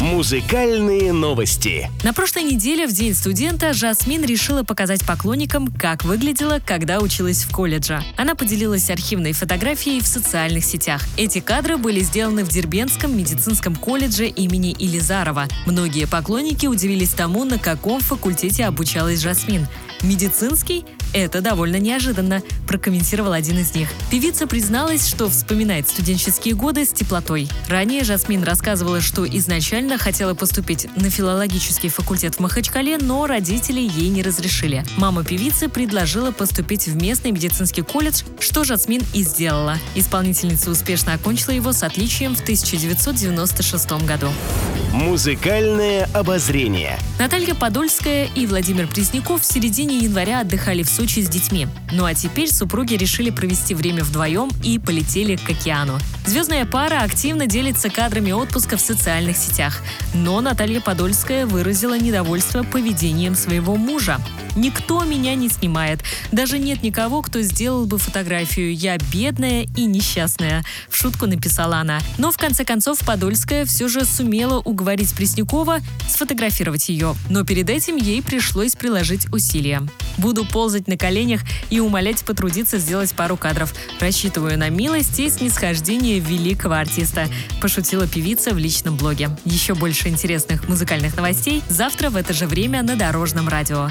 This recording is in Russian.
Музыкальные новости. На прошлой неделе, в День студента, Жасмин решила показать поклонникам, как выглядела, когда училась в колледже. Она поделилась архивной фотографией в социальных сетях. Эти кадры были сделаны в Дербенском медицинском колледже имени Илизарова. Многие поклонники удивились тому, на каком факультете обучалась Жасмин. Медицинский? Это довольно неожиданно, прокомментировал один из них. Певица призналась, что вспоминает студенческие годы с теплотой. Ранее Жасмин рассказывала, что изначально хотела поступить на филологический факультет в Махачкале, но родители ей не разрешили. Мама певицы предложила поступить в местный медицинский колледж, что Жасмин и сделала. Исполнительница успешно окончила его с отличием в 1996 году. Музыкальное обозрение. Наталья Подольская и Владимир Пресняков в середине января отдыхали в Сочи с детьми. Ну а теперь супруги решили провести время вдвоем и полетели к океану. Звездная пара активно делится кадрами отпуска в социальных сетях. Но Наталья Подольская выразила недовольство поведением своего мужа. «Никто меня не снимает. Даже нет никого, кто сделал бы фотографию. Я бедная и несчастная», — в шутку написала она. Но в конце концов Подольская все же сумела уговорить Преснякова сфотографировать ее. Но перед этим ей пришлось приложить усилия. Буду ползать на коленях и умолять потрудиться сделать пару кадров. Рассчитываю на милость и снисхождение великого артиста, пошутила певица в личном блоге. Еще больше интересных музыкальных новостей завтра в это же время на Дорожном радио.